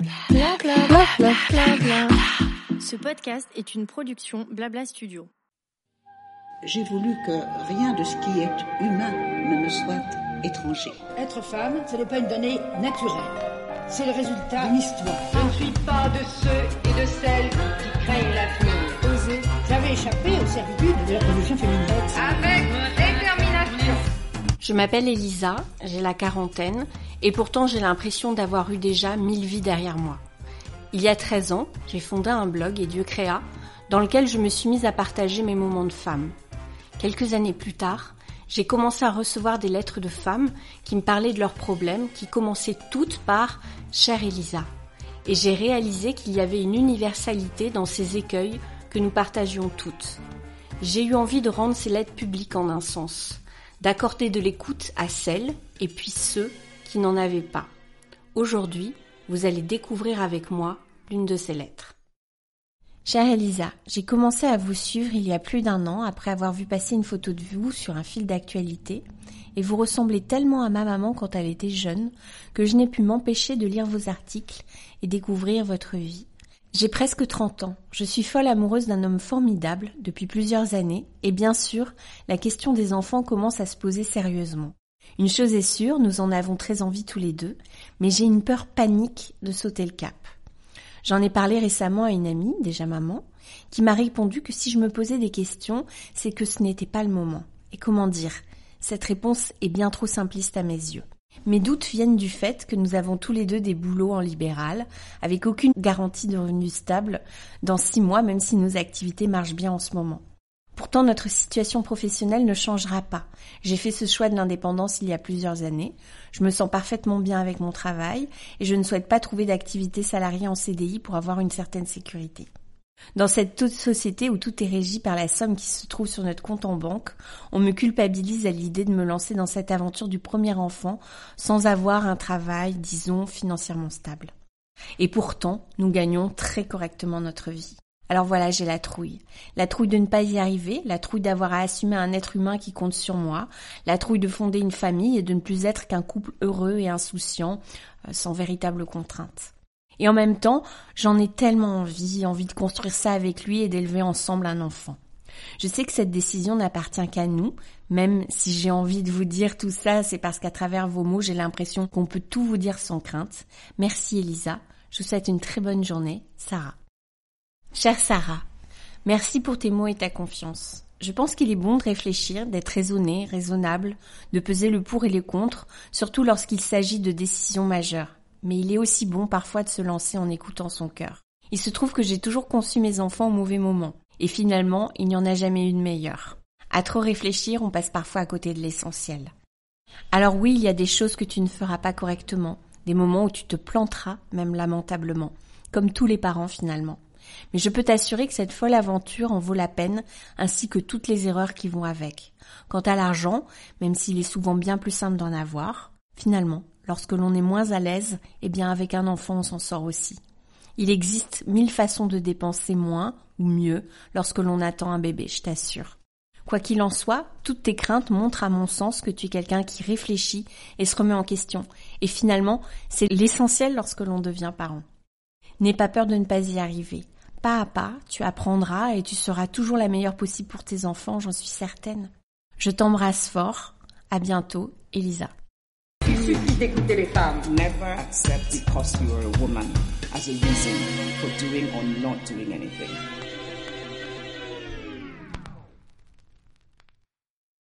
Bla bla bla bla bla bla. Ce podcast est une production Blabla Studio. J'ai voulu que rien de ce qui est humain ne me soit étranger. Être femme, ce n'est pas une donnée naturelle. C'est le résultat d'une histoire. Je ne suis pas de ceux et de celles qui craignent l'avenir. Oser. J'avais échappé aux servitudes de la révolution féminine. Avec détermination. Je m'appelle Elisa, j'ai la quarantaine, et pourtant j'ai l'impression d'avoir eu déjà mille vies derrière moi. Il y a 13 ans, j'ai fondé un blog et Dieu créa, dans lequel je me suis mise à partager mes moments de femme. Quelques années plus tard, j'ai commencé à recevoir des lettres de femmes qui me parlaient de leurs problèmes, qui commençaient toutes par Chère Elisa. Et j'ai réalisé qu'il y avait une universalité dans ces écueils que nous partagions toutes. J'ai eu envie de rendre ces lettres publiques en un sens, d'accorder de l'écoute à celles et puis ceux qui n'en avaient pas. Aujourd'hui, vous allez découvrir avec moi l'une de ces lettres. Chère Elisa, j'ai commencé à vous suivre il y a plus d'un an après avoir vu passer une photo de vous sur un fil d'actualité et vous ressemblez tellement à ma maman quand elle était jeune que je n'ai pu m'empêcher de lire vos articles et découvrir votre vie. J'ai presque 30 ans, je suis folle amoureuse d'un homme formidable depuis plusieurs années et bien sûr, la question des enfants commence à se poser sérieusement. Une chose est sûre, nous en avons très envie tous les deux, mais j'ai une peur panique de sauter le cap. J'en ai parlé récemment à une amie, déjà maman, qui m'a répondu que si je me posais des questions, c'est que ce n'était pas le moment. Et comment dire? Cette réponse est bien trop simpliste à mes yeux. Mes doutes viennent du fait que nous avons tous les deux des boulots en libéral, avec aucune garantie de revenus stable dans six mois, même si nos activités marchent bien en ce moment. Pourtant, notre situation professionnelle ne changera pas. J'ai fait ce choix de l'indépendance il y a plusieurs années. Je me sens parfaitement bien avec mon travail et je ne souhaite pas trouver d'activité salariée en CDI pour avoir une certaine sécurité. Dans cette société où tout est régi par la somme qui se trouve sur notre compte en banque, on me culpabilise à l'idée de me lancer dans cette aventure du premier enfant sans avoir un travail, disons, financièrement stable. Et pourtant, nous gagnons très correctement notre vie. Alors voilà, j'ai la trouille. La trouille de ne pas y arriver, la trouille d'avoir à assumer un être humain qui compte sur moi, la trouille de fonder une famille et de ne plus être qu'un couple heureux et insouciant, euh, sans véritable contrainte. Et en même temps, j'en ai tellement envie, envie de construire ça avec lui et d'élever ensemble un enfant. Je sais que cette décision n'appartient qu'à nous, même si j'ai envie de vous dire tout ça, c'est parce qu'à travers vos mots, j'ai l'impression qu'on peut tout vous dire sans crainte. Merci Elisa, je vous souhaite une très bonne journée. Sarah. Chère Sarah, merci pour tes mots et ta confiance. Je pense qu'il est bon de réfléchir, d'être raisonné, raisonnable, de peser le pour et le contre, surtout lorsqu'il s'agit de décisions majeures. Mais il est aussi bon parfois de se lancer en écoutant son cœur. Il se trouve que j'ai toujours conçu mes enfants au mauvais moment, et finalement, il n'y en a jamais eu de meilleur. À trop réfléchir, on passe parfois à côté de l'essentiel. Alors oui, il y a des choses que tu ne feras pas correctement, des moments où tu te planteras, même lamentablement, comme tous les parents finalement. Mais je peux t'assurer que cette folle aventure en vaut la peine, ainsi que toutes les erreurs qui vont avec. Quant à l'argent, même s'il est souvent bien plus simple d'en avoir, finalement, lorsque l'on est moins à l'aise, eh bien avec un enfant on s'en sort aussi. Il existe mille façons de dépenser moins ou mieux lorsque l'on attend un bébé, je t'assure. Quoi qu'il en soit, toutes tes craintes montrent à mon sens que tu es quelqu'un qui réfléchit et se remet en question. Et finalement, c'est l'essentiel lorsque l'on devient parent. N'aie pas peur de ne pas y arriver. Pas à pas, tu apprendras et tu seras toujours la meilleure possible pour tes enfants, j'en suis certaine. Je t'embrasse fort. À bientôt, Elisa. Il suffit d'écouter les femmes. Never accept because you are a woman as a reason for doing or not doing anything.